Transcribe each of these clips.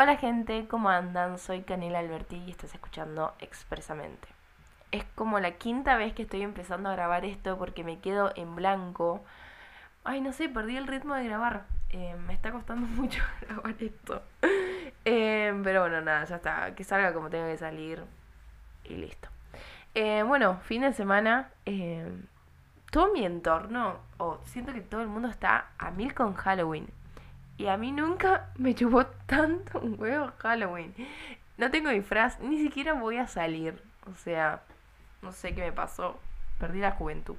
Hola gente, ¿cómo andan? Soy Canela Alberti y estás escuchando Expresamente. Es como la quinta vez que estoy empezando a grabar esto porque me quedo en blanco. Ay, no sé, perdí el ritmo de grabar. Eh, me está costando mucho grabar esto. Eh, pero bueno, nada, ya está. Que salga como tenga que salir y listo. Eh, bueno, fin de semana. todo mi entorno, o siento que todo el mundo está a mil con Halloween. Y a mí nunca me chupó tanto un huevo Halloween. No tengo disfraz, ni siquiera voy a salir. O sea, no sé qué me pasó. Perdí la juventud.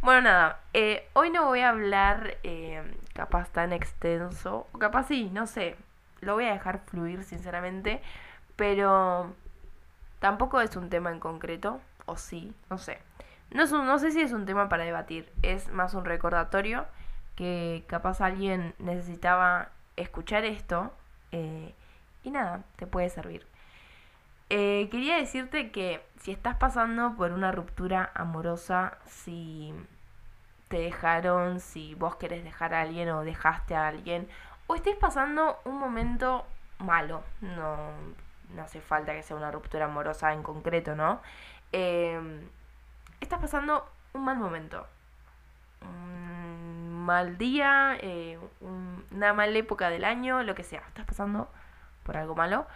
Bueno, nada. Eh, hoy no voy a hablar eh, capaz tan extenso. Capaz sí, no sé. Lo voy a dejar fluir, sinceramente. Pero tampoco es un tema en concreto. O sí, no sé. No, no sé si es un tema para debatir. Es más un recordatorio que capaz alguien necesitaba escuchar esto eh, y nada, te puede servir. Eh, quería decirte que si estás pasando por una ruptura amorosa, si te dejaron, si vos querés dejar a alguien o dejaste a alguien, o estés pasando un momento malo, no, no hace falta que sea una ruptura amorosa en concreto, ¿no? Eh, estás pasando un mal momento, mal día, eh, una mala época del año, lo que sea, estás pasando por algo malo,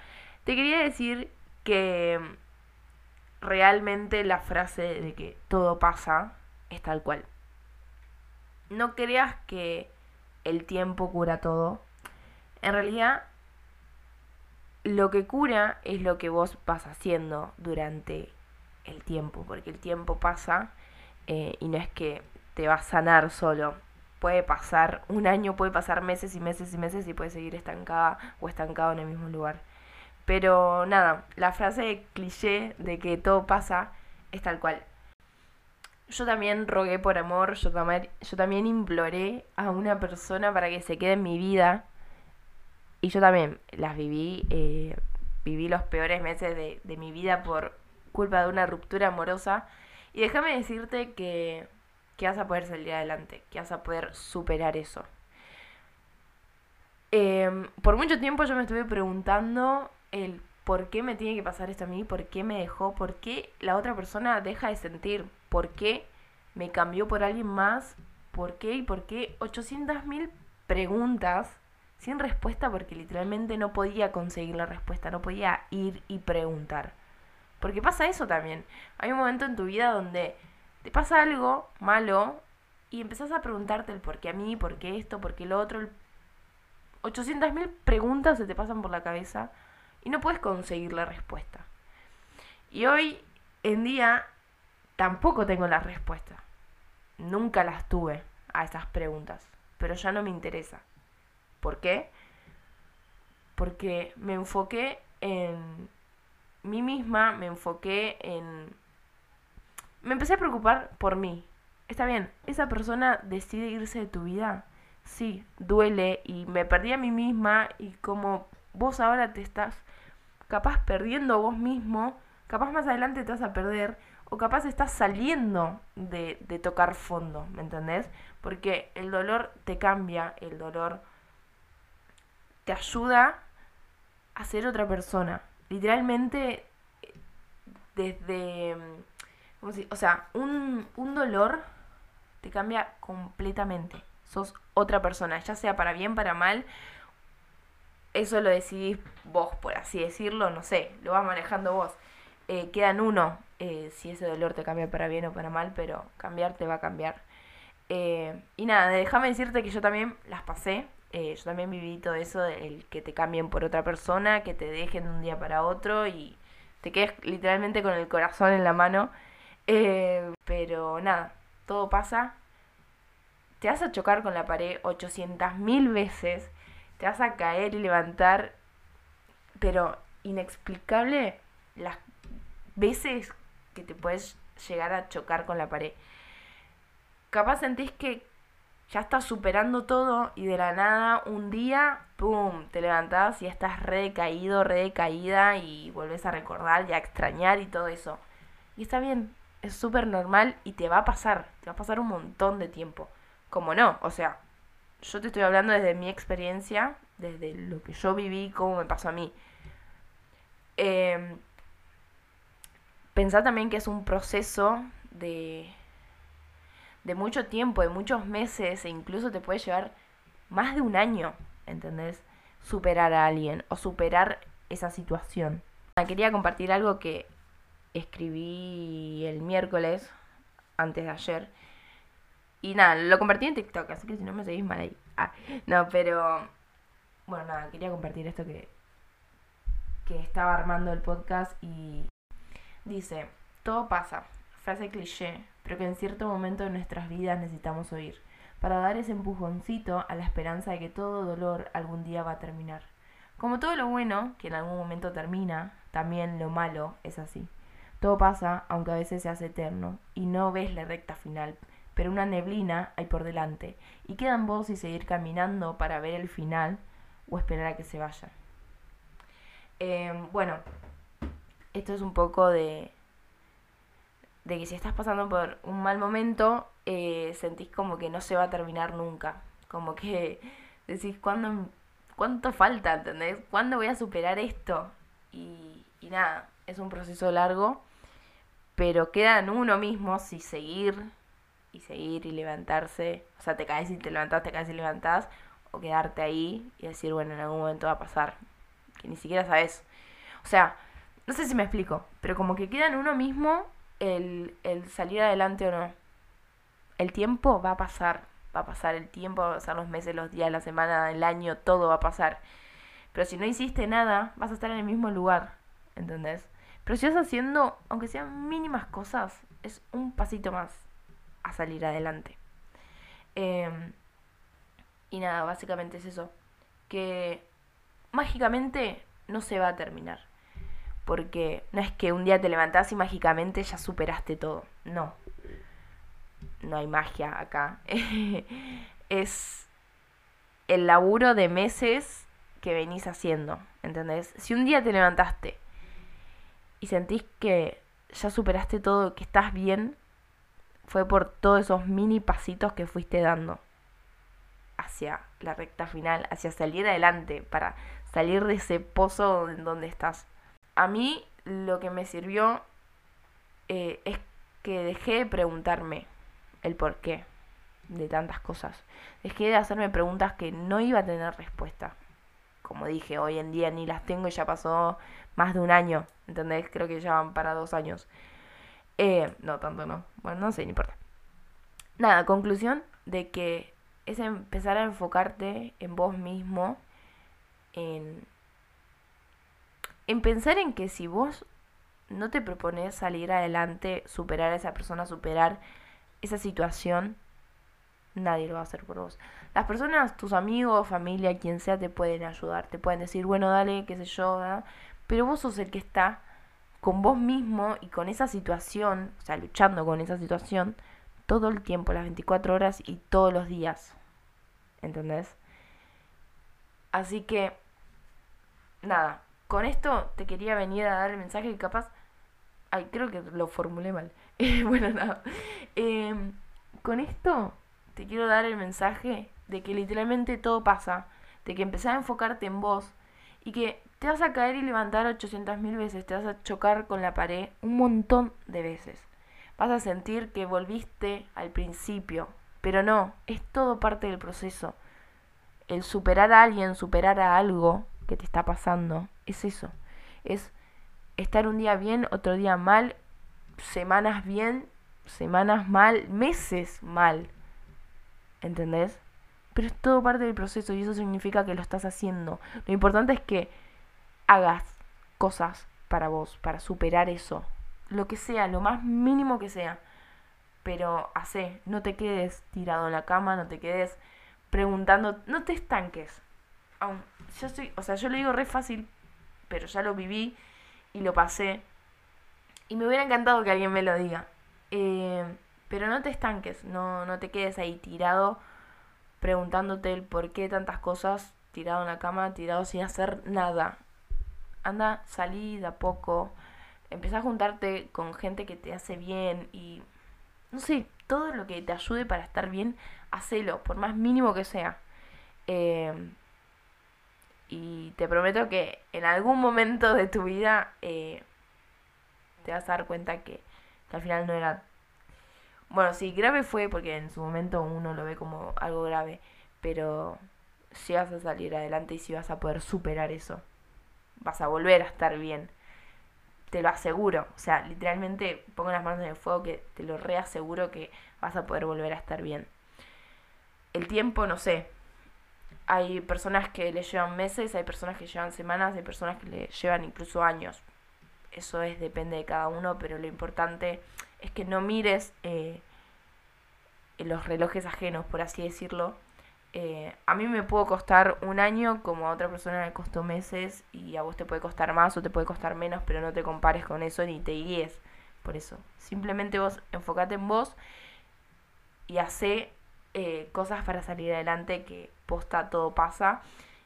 te quería decir que realmente la frase de que todo pasa es tal cual. No creas que el tiempo cura todo. En realidad, lo que cura es lo que vos vas haciendo durante el tiempo, porque el tiempo pasa eh, y no es que te va a sanar solo puede pasar un año, puede pasar meses y meses y meses y puede seguir estancada o estancado en el mismo lugar. Pero nada, la frase cliché de que todo pasa es tal cual. Yo también rogué por amor, yo, también, yo también imploré a una persona para que se quede en mi vida. Y yo también las viví, eh, viví los peores meses de, de mi vida por culpa de una ruptura amorosa. Y déjame decirte que que vas a poder salir adelante, que vas a poder superar eso. Em, por mucho tiempo yo me estuve preguntando el por qué me tiene que pasar esto a mí, por qué me dejó, por qué la otra persona deja de sentir, por qué me cambió por alguien más, por qué y por qué 800.000 preguntas sin respuesta porque literalmente no podía conseguir la respuesta, no podía ir y preguntar. Porque pasa eso también. Hay un momento en tu vida donde te pasa algo malo y empezás a preguntarte el por qué a mí, por qué esto, por qué lo otro. 800.000 preguntas se te pasan por la cabeza y no puedes conseguir la respuesta. Y hoy en día tampoco tengo la respuesta. Nunca las tuve a esas preguntas, pero ya no me interesa. ¿Por qué? Porque me enfoqué en mí misma, me enfoqué en me empecé a preocupar por mí. Está bien, esa persona decide irse de tu vida. Sí, duele y me perdí a mí misma y como vos ahora te estás capaz perdiendo vos mismo, capaz más adelante te vas a perder o capaz estás saliendo de, de tocar fondo, ¿me entendés? Porque el dolor te cambia, el dolor te ayuda a ser otra persona. Literalmente, desde o sea, un, un dolor te cambia completamente. Sos otra persona, ya sea para bien, para mal. Eso lo decidís vos, por así decirlo, no sé, lo vas manejando vos. Eh, quedan uno eh, si ese dolor te cambia para bien o para mal, pero cambiar te va a cambiar. Eh, y nada, déjame decirte que yo también las pasé. yo también viví todo eso, el que te cambien por otra persona, que te dejen de un día para otro y te quedes literalmente con el corazón en la mano. Eh, pero nada, todo pasa. Te vas a chocar con la pared 800.000 veces. Te vas a caer y levantar. Pero inexplicable las veces que te puedes llegar a chocar con la pared. Capaz sentís que ya estás superando todo y de la nada un día, ¡pum!, te levantás y estás re decaído, re decaída y volvés a recordar y a extrañar y todo eso. Y está bien, es súper normal y te va a pasar, te va a pasar un montón de tiempo. Como no, o sea, yo te estoy hablando desde mi experiencia desde lo que yo viví, cómo me pasó a mí. Eh, pensá también que es un proceso de, de mucho tiempo, de muchos meses, e incluso te puede llevar más de un año, ¿entendés? Superar a alguien o superar esa situación. Quería compartir algo que escribí el miércoles, antes de ayer. Y nada, lo compartí en TikTok, así que si no me seguís mal ahí. Ah, no, pero... Bueno, nada, quería compartir esto que, que estaba armando el podcast y dice, todo pasa, frase cliché, pero que en cierto momento de nuestras vidas necesitamos oír, para dar ese empujoncito a la esperanza de que todo dolor algún día va a terminar. Como todo lo bueno, que en algún momento termina, también lo malo es así. Todo pasa, aunque a veces se hace eterno, y no ves la recta final, pero una neblina hay por delante, y quedan vos y seguir caminando para ver el final o esperar a que se vaya. Em, bueno, esto es un poco de, de que si estás pasando por un mal momento, eh, sentís como que no se va a terminar nunca. Como que decís, ¿cuándo, ¿cuánto falta? ¿Entendés? ¿Cuándo voy a superar esto? Y, y nada, es un proceso largo, pero queda en uno mismo si seguir y seguir y levantarse. O sea, te caes y te levantás, te caes y levantás, o quedarte ahí y decir, bueno, en algún momento va a pasar, que ni siquiera sabes. O sea, no sé si me explico, pero como que queda en uno mismo el, el salir adelante o no. El tiempo va a pasar, va a pasar el tiempo, va a pasar los meses, los días, la semana, el año, todo va a pasar. Pero si no hiciste nada, vas a estar en el mismo lugar, ¿entendés? Pero si vas haciendo, aunque sean mínimas cosas, es un pasito más a salir adelante. Em, y nada, básicamente es eso. Que mágicamente no se va a terminar. Porque no es que un día te levantás y mágicamente ya superaste todo. No. No hay magia acá. es el laburo de meses que venís haciendo. ¿Entendés? Si un día te levantaste y sentís que ya superaste todo, que estás bien, fue por todos esos mini pasitos que fuiste dando hacia la recta final, hacia salir adelante, para salir de ese pozo en donde estás. A mí lo que me sirvió eh, es que dejé de preguntarme el por qué de tantas cosas. Dejé de hacerme preguntas que no iba a tener respuesta. Como dije, hoy en día ni las tengo y ya pasó más de un año. ¿Entendés? Creo que ya van para dos años. Eh, no, tanto no. Bueno, no sé, no importa. Nada, conclusión de que es empezar a enfocarte en vos mismo, en, en pensar en que si vos no te propones salir adelante, superar a esa persona, superar esa situación, nadie lo va a hacer por vos. Las personas, tus amigos, familia, quien sea, te pueden ayudar, te pueden decir, bueno, dale, qué sé yo, pero vos sos el que está con vos mismo y con esa situación, o sea, luchando con esa situación, todo el tiempo, las 24 horas y todos los días. ¿Entendés? Así que, nada, con esto te quería venir a dar el mensaje que capaz... Ay, creo que lo formulé mal. bueno, nada. Em, con esto te quiero dar el mensaje de que literalmente todo pasa, de que empezás a enfocarte en vos y que te vas a caer y levantar 800 mil veces, te vas a chocar con la pared un montón de veces vas a sentir que volviste al principio, pero no, es todo parte del proceso. El superar a alguien, superar a algo que te está pasando, es eso. Es estar un día bien, otro día mal, semanas bien, semanas mal, meses mal. ¿Entendés? Pero es todo parte del proceso y eso significa que lo estás haciendo. Lo importante es que hagas cosas para vos, para superar eso, lo que sea, lo más mínimo que sea. Pero hace, no te quedes tirado en la cama, no te quedes preguntando, no te estanques. yo soy, o sea, yo lo digo re fácil, pero ya lo viví y lo pasé. Y me hubiera encantado que alguien me lo diga. Eh, pero no te estanques, no, no te quedes ahí tirado preguntándote el por qué tantas cosas, tirado en la cama, tirado sin hacer nada. Anda, salí de a poco, empezar a juntarte con gente que te hace bien y no sé, todo lo que te ayude para estar bien, hacelo, por más mínimo que sea. Em, Y te prometo que en algún momento de tu vida eh, te vas a dar cuenta que, que al final no era... Bueno, sí, grave fue porque en su momento uno lo ve como algo grave, pero si vas a salir adelante y si vas a poder superar eso, vas a volver a estar bien. Te lo aseguro, o sea, literalmente pongo las manos en el fuego que te lo reaseguro que vas a poder volver a estar bien. El tiempo, no sé. Hay personas que le llevan meses, hay personas que llevan semanas, hay personas que le llevan incluso años. Eso es, depende de cada uno, pero lo importante es que no mires eh, los relojes ajenos, por así decirlo, eh, a mí me puede costar un año como a otra persona le costó meses y a vos te puede costar más o te puede costar menos, pero no te compares con eso ni te guíes por eso. Simplemente vos enfocate en vos y hace eh, cosas para salir adelante que posta todo pasa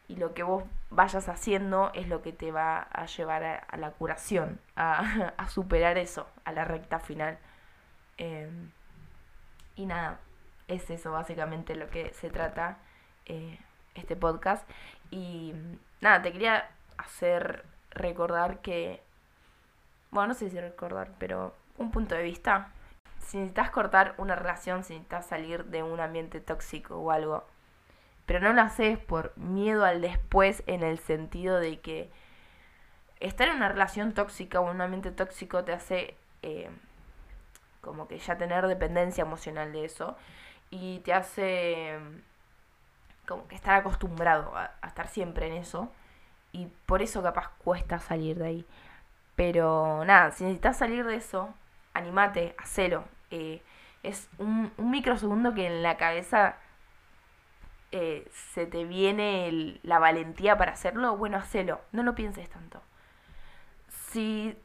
y lo que vos vayas haciendo es lo que te va a llevar a, la curación, a, superar eso, a la recta final. Em, y nada, es eso básicamente lo que se trata eh, este podcast. Y nada, te quería hacer recordar que, bueno, no sé si recordar, pero un punto de vista. Si necesitas cortar una relación, si necesitas salir de un ambiente tóxico o algo, pero no lo haces por miedo al después en el sentido de que estar en una relación tóxica o un ambiente tóxico te hace eh, como que ya tener dependencia emocional de eso y te hace como que estar acostumbrado a, estar siempre en eso y por eso capaz cuesta salir de ahí. Pero nada, si necesitas salir de eso, animate, hacelo. Eh, es un, microsegundo que en la cabeza eh, se te viene la valentía para hacerlo, bueno, hacelo, no lo pienses tanto. Si,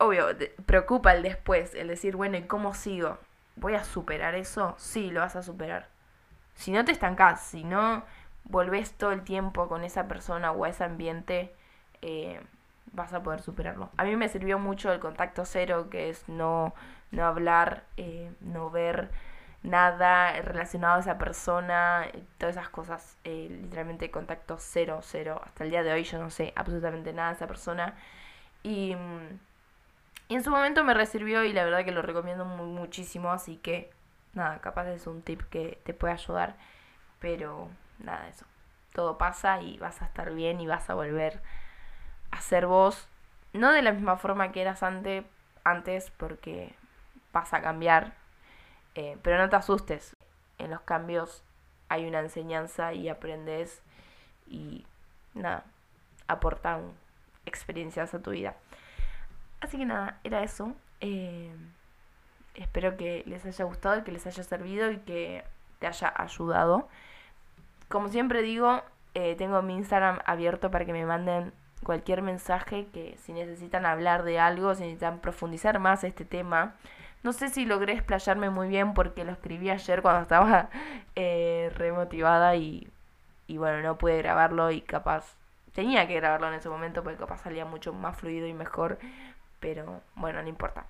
obvio, preocupa el después, el decir, bueno, ¿y cómo sigo? ¿Voy a superar eso? Sí, lo vas a superar. Si no te estancás, si no volvés todo el tiempo con esa persona o a ese ambiente, eh, vas a poder superarlo. A mí me sirvió mucho el contacto cero, que es no, no hablar, eh, no ver nada relacionado a esa persona, todas esas cosas, eh, literalmente contacto cero, cero. Hasta el día de hoy yo no sé absolutamente nada de esa persona. Y mm, en su momento me recibió y la verdad que lo recomiendo muchísimo, así que nada, capaz es un tip que te puede ayudar, pero nada, eso. Todo pasa y vas a estar bien y vas a volver a ser vos, no de la misma forma que eras antes, antes porque vas a cambiar, eh, pero no te asustes, en los cambios hay una enseñanza y aprendes y nada, aportan experiencias a tu vida. Así que nada, era eso. Eh, espero que les haya gustado que les haya servido y que te haya ayudado. Como siempre digo, eh, tengo mi Instagram abierto para que me manden cualquier mensaje que si necesitan hablar de algo, si necesitan profundizar más este tema. No sé si logré explayarme muy bien porque lo escribí ayer cuando estaba eh, remotivada y, y bueno, no pude grabarlo y capaz tenía que grabarlo en ese momento porque capaz salía mucho más fluido y mejor pero bueno, no importa.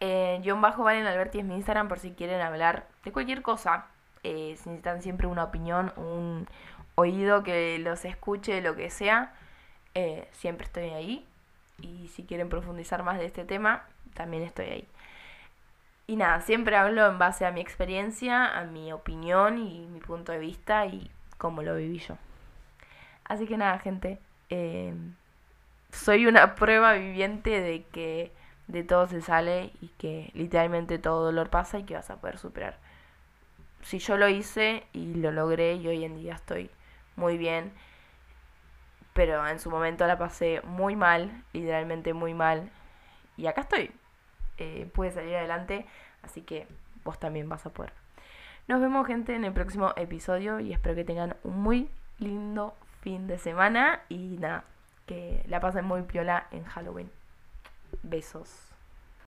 Eh, John Bajo Valen Alberti es mi Instagram por si quieren hablar de cualquier cosa. Eh, si necesitan siempre una opinión, un oído que los escuche, lo que sea, eh, siempre estoy ahí. Y si quieren profundizar más de este tema, también estoy ahí. Y nada, siempre hablo en base a mi experiencia, a mi opinión y mi punto de vista y cómo lo viví yo. Así que nada, gente. Eh, soy una prueba viviente de que de todo se sale y que literalmente todo dolor pasa y que vas a poder superar. Si yo lo hice y lo logré y hoy en día estoy muy bien, pero en su momento la pasé muy mal, literalmente muy mal, y acá estoy. Eh, pude salir adelante, así que vos también vas a poder. Nos vemos gente en el próximo episodio y espero que tengan un muy lindo fin de semana y nada, que la pasen muy piola en Halloween. Besos.